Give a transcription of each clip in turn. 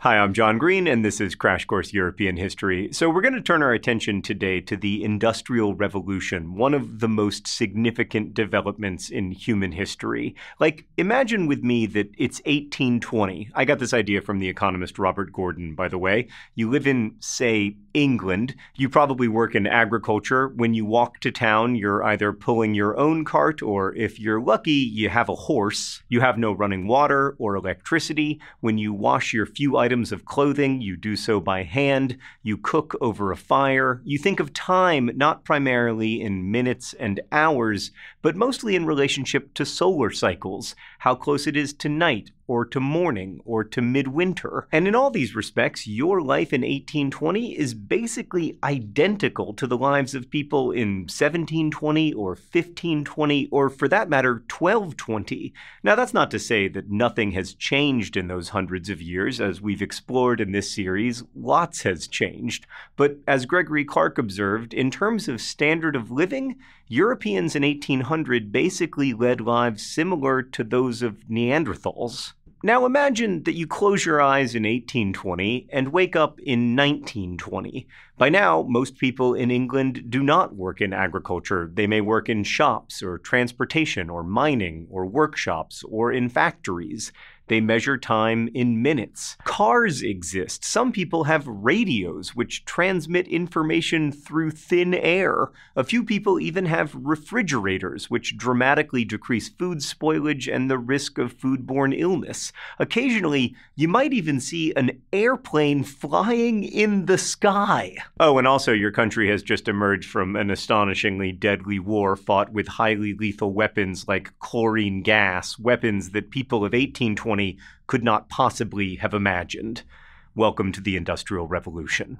Hi, I'm John Green, and this is Crash Course European History. So, we're going to turn our attention today to the Industrial Revolution, one of the most significant developments in human history. Like, imagine with me that it's 1820. I got this idea from the economist Robert Gordon, by the way. You live in, say, England. You probably work in agriculture. When you walk to town, you're either pulling your own cart, or if you're lucky, you have a horse. You have no running water or electricity. When you wash your few items, of clothing, you do so by hand, you cook over a fire, you think of time not primarily in minutes and hours, but mostly in relationship to solar cycles, how close it is to night or to morning or to midwinter. And in all these respects, your life in 1820 is basically identical to the lives of people in 1720 or 1520 or for that matter 1220. Now that's not to say that nothing has changed in those hundreds of years as we've explored in this series, lots has changed. But as Gregory Clark observed, in terms of standard of living, Europeans in 1800 basically led lives similar to those of Neanderthals. Now imagine that you close your eyes in 1820 and wake up in 1920. By now, most people in England do not work in agriculture. They may work in shops or transportation or mining or workshops or in factories. They measure time in minutes. Cars exist. Some people have radios, which transmit information through thin air. A few people even have refrigerators, which dramatically decrease food spoilage and the risk of foodborne illness. Occasionally, you might even see an airplane flying in the sky. Oh, and also, your country has just emerged from an astonishingly deadly war fought with highly lethal weapons like chlorine gas, weapons that people of 1820 could not possibly have imagined. Welcome to the Industrial Revolution.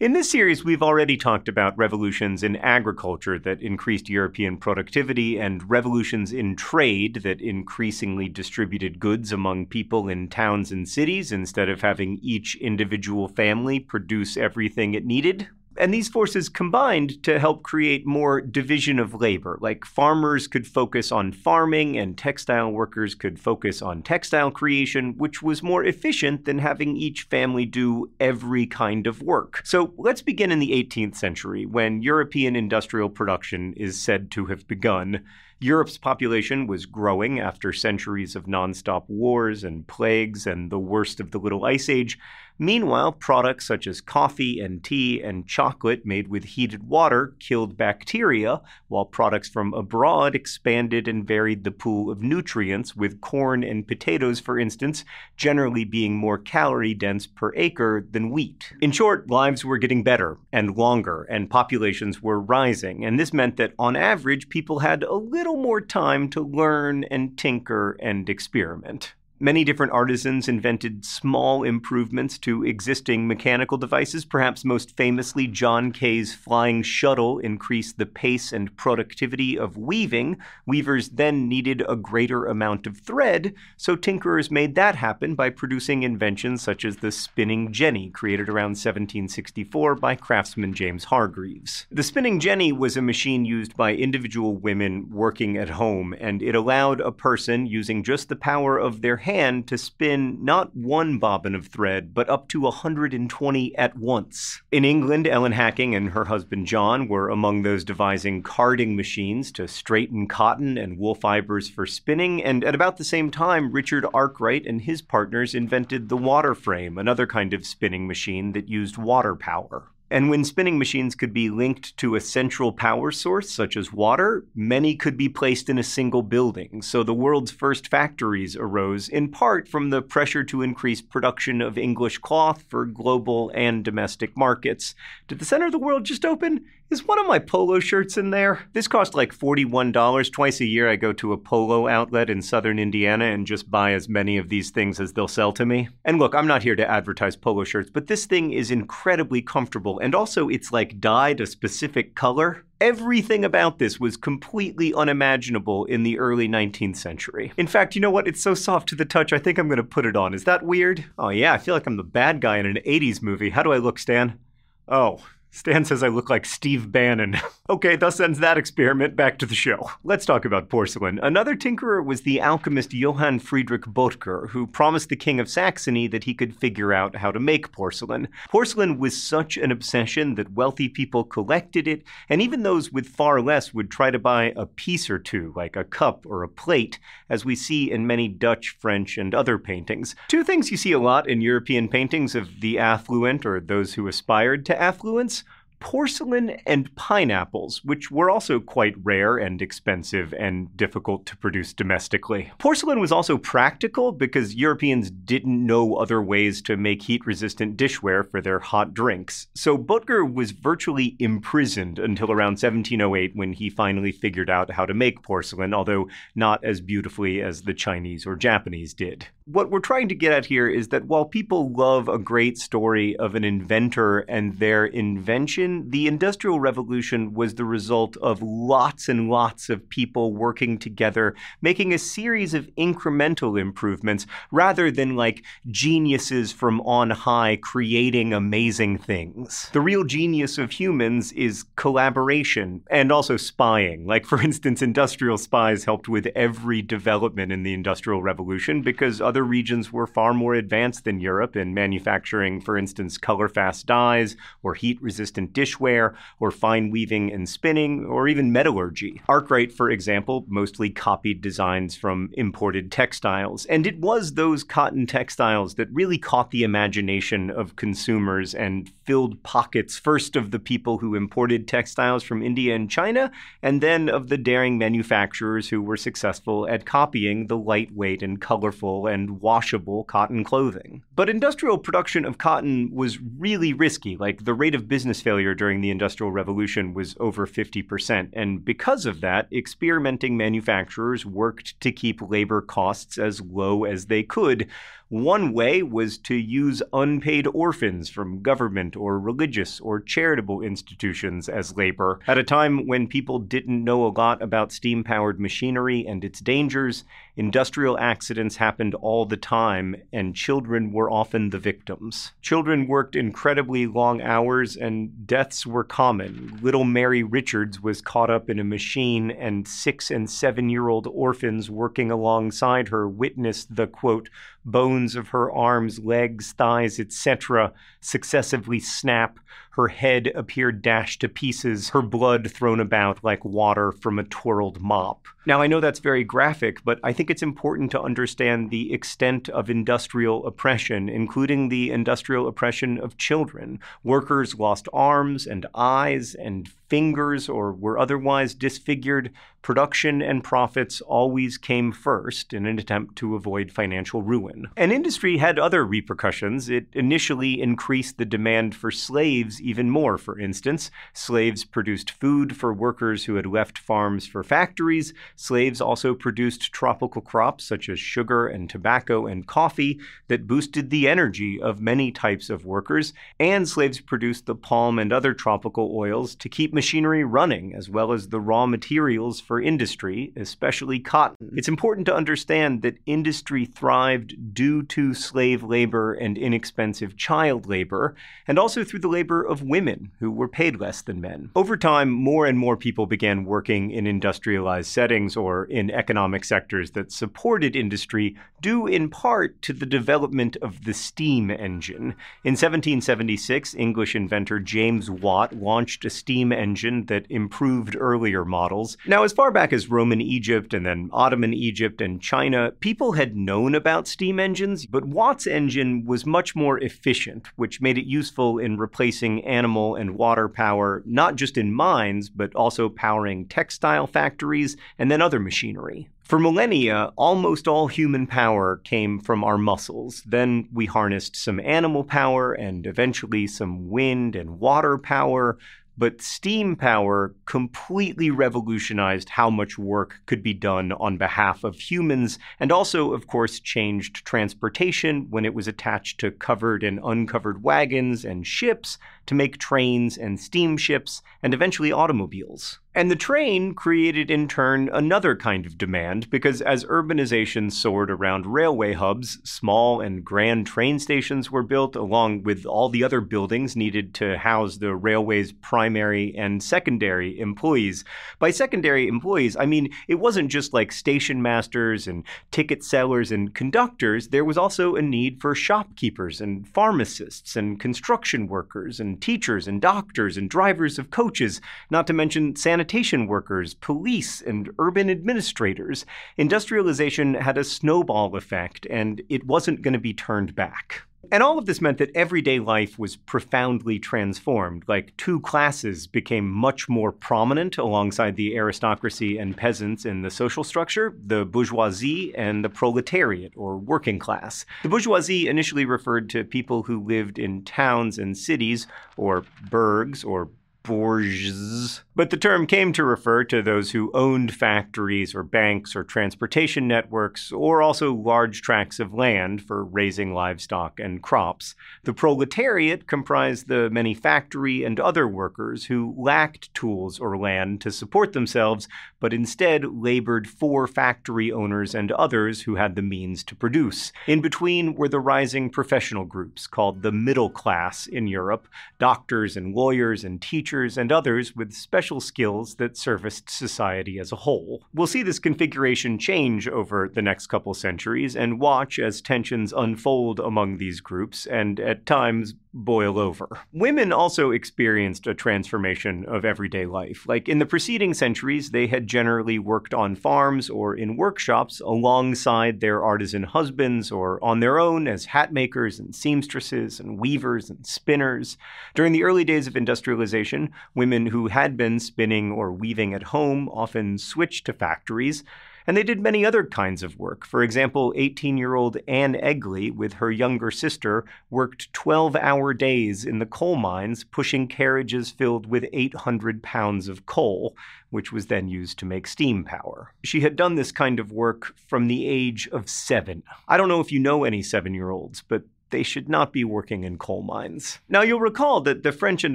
In this series, we've already talked about revolutions in agriculture that increased European productivity and revolutions in trade that increasingly distributed goods among people in towns and cities instead of having each individual family produce everything it needed. And these forces combined to help create more division of labor. Like farmers could focus on farming and textile workers could focus on textile creation, which was more efficient than having each family do every kind of work. So let's begin in the 18th century when European industrial production is said to have begun. Europe's population was growing after centuries of nonstop wars and plagues and the worst of the Little Ice Age. Meanwhile, products such as coffee and tea and chocolate made with heated water killed bacteria, while products from abroad expanded and varied the pool of nutrients, with corn and potatoes, for instance, generally being more calorie dense per acre than wheat. In short, lives were getting better and longer, and populations were rising, and this meant that on average, people had a little more time to learn and tinker and experiment. Many different artisans invented small improvements to existing mechanical devices. Perhaps most famously, John Kay's flying shuttle increased the pace and productivity of weaving. Weavers then needed a greater amount of thread, so tinkerers made that happen by producing inventions such as the spinning jenny, created around 1764 by craftsman James Hargreaves. The spinning jenny was a machine used by individual women working at home, and it allowed a person using just the power of their to spin not one bobbin of thread, but up to 120 at once. In England, Ellen Hacking and her husband John were among those devising carding machines to straighten cotton and wool fibers for spinning, and at about the same time, Richard Arkwright and his partners invented the water frame, another kind of spinning machine that used water power. And when spinning machines could be linked to a central power source, such as water, many could be placed in a single building. So the world's first factories arose in part from the pressure to increase production of English cloth for global and domestic markets. Did the center of the world just open? Is one of my polo shirts in there? This cost like $41. Twice a year, I go to a polo outlet in southern Indiana and just buy as many of these things as they'll sell to me. And look, I'm not here to advertise polo shirts, but this thing is incredibly comfortable. And also, it's like dyed a specific color. Everything about this was completely unimaginable in the early 19th century. In fact, you know what? It's so soft to the touch, I think I'm gonna put it on. Is that weird? Oh, yeah, I feel like I'm the bad guy in an 80s movie. How do I look, Stan? Oh, Stan says I look like Steve Bannon. okay, thus ends that experiment. Back to the show. Let's talk about porcelain. Another tinkerer was the alchemist Johann Friedrich Bottger, who promised the king of Saxony that he could figure out how to make porcelain. Porcelain was such an obsession that wealthy people collected it, and even those with far less would try to buy a piece or two, like a cup or a plate, as we see in many Dutch, French, and other paintings. Two things you see a lot in European paintings of the affluent or those who aspired to affluence porcelain and pineapples, which were also quite rare and expensive and difficult to produce domestically. Porcelain was also practical because Europeans didn't know other ways to make heat resistant dishware for their hot drinks. So Bottger was virtually imprisoned until around 1708 when he finally figured out how to make porcelain, although not as beautifully as the Chinese or Japanese did. What we're trying to get at here is that while people love a great story of an inventor and their invention, the Industrial Revolution was the result of lots and lots of people working together, making a series of incremental improvements rather than like geniuses from on high creating amazing things. The real genius of humans is collaboration and also spying. Like, for instance, industrial spies helped with every development in the Industrial Revolution because other regions were far more advanced than Europe in manufacturing, for instance, color fast dyes, or heat resistant dishware, or fine weaving and spinning, or even metallurgy. Arkwright, for example, mostly copied designs from imported textiles, and it was those cotton textiles that really caught the imagination of consumers and filled pockets first of the people who imported textiles from India and China, and then of the daring manufacturers who were successful at copying the lightweight and colorful and washable cotton clothing. But industrial production of cotton was really risky. Like the rate of business failure during the Industrial Revolution was over 50%. And because of that, experimenting manufacturers worked to keep labor costs as low as they could one way was to use unpaid orphans from government or religious or charitable institutions as labor. At a time when people didn't know a lot about steam powered machinery and its dangers, industrial accidents happened all the time, and children were often the victims. Children worked incredibly long hours, and deaths were common. Little Mary Richards was caught up in a machine, and six and seven year old orphans working alongside her witnessed the quote, bones of her arms, legs, thighs, etc., successively snap. Her head appeared dashed to pieces, her blood thrown about like water from a twirled mop. Now, I know that's very graphic, but I think it's important to understand the extent of industrial oppression, including the industrial oppression of children. Workers lost arms and eyes and fingers or were otherwise disfigured. Production and profits always came first in an attempt to avoid financial ruin. And industry had other repercussions. It initially increased the demand for slaves even more, for instance. Slaves produced food for workers who had left farms for factories. Slaves also produced tropical crops such as sugar and tobacco and coffee that boosted the energy of many types of workers. And slaves produced the palm and other tropical oils to keep machinery running, as well as the raw materials for industry, especially cotton. Hmm. It's important to understand that industry thrived due to slave labor and inexpensive child labor, and also through the labor of women who were paid less than men. Over time, more and more people began working in industrialized settings or in economic sectors that supported industry, due in part to the development of the steam engine. In 1776, English inventor James Watt launched a steam engine that improved earlier models. Now, as far back as Roman Egypt and then Ottoman Egypt and China, people had known about steam engines, but Watt's engine was much more efficient, which made it useful in replacing animal and water power, not just in mines, but also powering textile factories and then other machinery. For millennia, almost all human power came from our muscles. Then we harnessed some animal power and eventually some wind and water power. But steam power completely revolutionized how much work could be done on behalf of humans, and also, of course, changed transportation when it was attached to covered and uncovered wagons and ships to make trains and steamships and eventually automobiles. And the train created, in turn, another kind of demand because as urbanization soared around railway hubs, small and grand train stations were built along with all the other buildings needed to house the railway's primary and secondary employees. By secondary employees, I mean it wasn't just like station masters and ticket sellers and conductors, there was also a need for shopkeepers and pharmacists and construction workers and teachers and doctors and drivers of coaches, not to mention sanitation sanitation workers, police, and urban administrators, industrialization had a snowball effect, and it wasn't going to be turned back. And all of this meant that everyday life was profoundly transformed. Like two classes became much more prominent alongside the aristocracy and peasants in the social structure the bourgeoisie and the proletariat, or working class. The bourgeoisie initially referred to people who lived in towns and cities, or burgs, or bourges. But the term came to refer to those who owned factories or banks or transportation networks, or also large tracts of land for raising livestock and crops. The proletariat comprised the many factory and other workers who lacked tools or land to support themselves, but instead labored for factory owners and others who had the means to produce. In between were the rising professional groups called the middle class in Europe doctors and lawyers and teachers and others with special skills that serviced society as a whole. We'll see this configuration change over the next couple centuries and watch as tensions unfold among these groups and at times boil over. Women also experienced a transformation of everyday life. Like in the preceding centuries, they had generally worked on farms or in workshops alongside their artisan husbands or on their own as hat makers and seamstresses and weavers and spinners. During the early days of industrialization, women who had been spinning or weaving at home often switched to factories and they did many other kinds of work. For example, 18 year old Anne Eggley, with her younger sister, worked 12 hour days in the coal mines, pushing carriages filled with 800 pounds of coal, which was then used to make steam power. She had done this kind of work from the age of seven. I don't know if you know any seven year olds, but they should not be working in coal mines. Now, you'll recall that the French and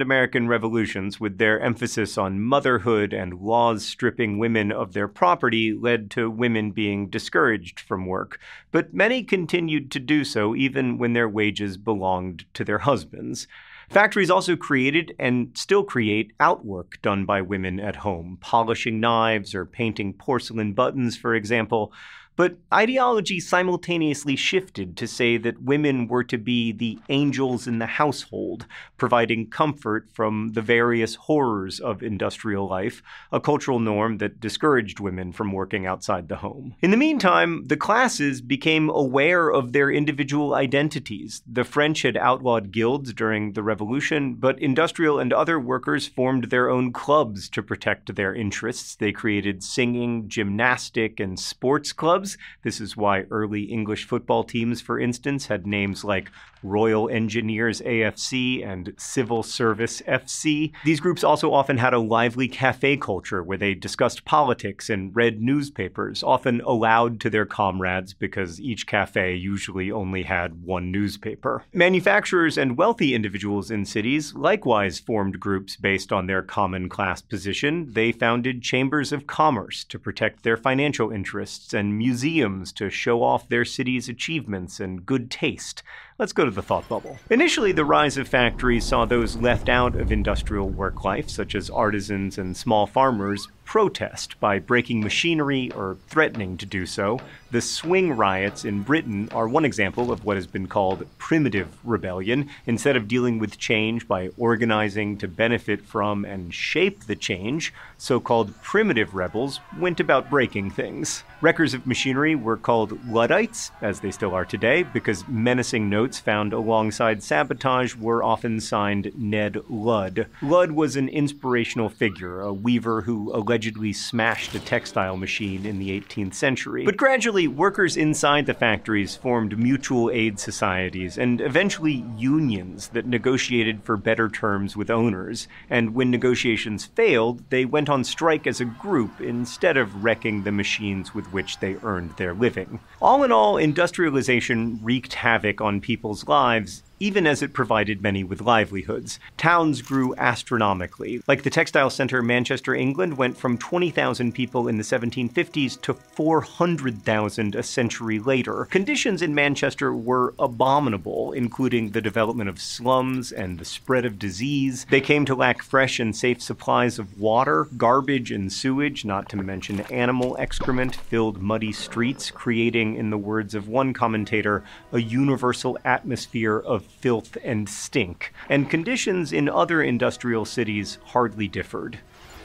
American revolutions, with their emphasis on motherhood and laws stripping women of their property, led to women being discouraged from work. But many continued to do so even when their wages belonged to their husbands. Factories also created and still create outwork done by women at home, polishing knives or painting porcelain buttons, for example. But ideology simultaneously shifted to say that women were to be the angels in the household, providing comfort from the various horrors of industrial life, a cultural norm that discouraged women from working outside the home. In the meantime, the classes became aware of their individual identities. The French had outlawed guilds during the Revolution, but industrial and other workers formed their own clubs to protect their interests. They created singing, gymnastic, and sports clubs this is why early English football teams, for instance, had names like Royal Engineers AFC and Civil Service FC. These groups also often had a lively cafe culture where they discussed politics and read newspapers, often aloud to their comrades because each cafe usually only had one newspaper. Manufacturers and wealthy individuals in cities likewise formed groups based on their common class position. They founded chambers of commerce to protect their financial interests and museums to show off their city's achievements and good taste. Let's go to the thought bubble. Initially, the rise of factories saw those left out of industrial work life, such as artisans and small farmers, protest by breaking machinery or threatening to do so. The swing riots in Britain are one example of what has been called primitive rebellion. Instead of dealing with change by organizing to benefit from and shape the change, so called primitive rebels went about breaking things. Wreckers of machinery were called Luddites, as they still are today, because menacing notes found alongside sabotage were often signed Ned Ludd. Ludd was an inspirational figure, a weaver who allegedly allegedly smashed a textile machine in the 18th century. But gradually, workers inside the factories formed mutual aid societies and eventually unions that negotiated for better terms with owners. And when negotiations failed, they went on strike as a group instead of wrecking the machines with which they earned their living. All in all, industrialization wreaked havoc on people's lives even as it provided many with livelihoods. Towns grew astronomically. Like the textile center Manchester, England, went from 20,000 people in the 1750s to 400,000 a century later. Conditions in Manchester were abominable, including the development of slums and the spread of disease. They came to lack fresh and safe supplies of water, garbage and sewage, not to mention animal excrement, filled muddy streets, creating, in the words of one commentator, a universal atmosphere of filth and stink. And conditions in other industrial cities hardly differed.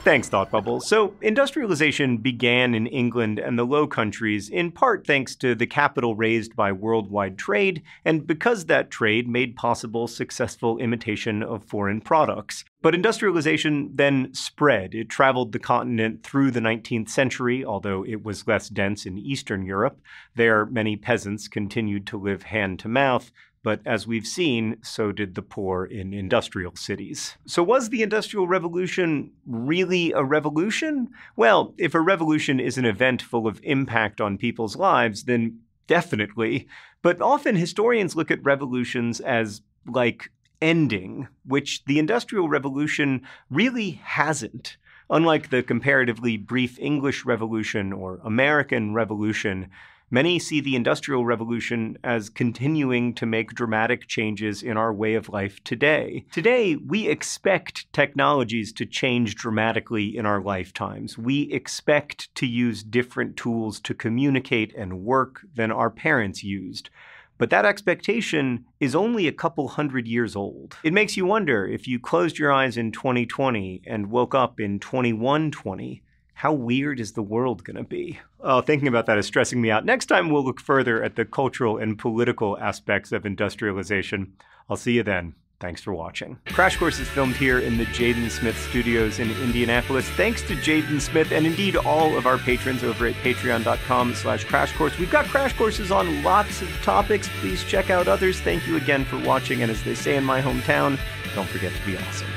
Thanks, Thought Bubble. So, industrialization began in England and the Low Countries in part thanks to the capital raised by worldwide trade, and because that trade made possible successful imitation of foreign products. But industrialization then spread. It traveled the continent through the 19th century, although it was less dense in Eastern Europe. There, many peasants continued to live hand to mouth, but as we've seen, so did the poor in industrial cities. So, was the Industrial Revolution really a revolution? Well, if a revolution is an event full of impact on people's lives, then definitely. But often historians look at revolutions as like ending, which the Industrial Revolution really hasn't. Unlike the comparatively brief English Revolution or American Revolution, Many see the Industrial Revolution as continuing to make dramatic changes in our way of life today. Today, we expect technologies to change dramatically in our lifetimes. We expect to use different tools to communicate and work than our parents used. But that expectation is only a couple hundred years old. It makes you wonder if you closed your eyes in 2020 and woke up in 2120 how weird is the world going to be? Oh, thinking about that is stressing me out. Next time, we'll look further at the cultural and political aspects of industrialization. I'll see you then. Thanks for watching. Crash Course is filmed here in the Jaden Smith Studios in Indianapolis. Thanks to Jaden Smith and indeed all of our patrons over at patreon.com slash crash course. We've got crash courses on lots of topics. Please check out others. Thank you again for watching. And as they say in my hometown, don't forget to be awesome.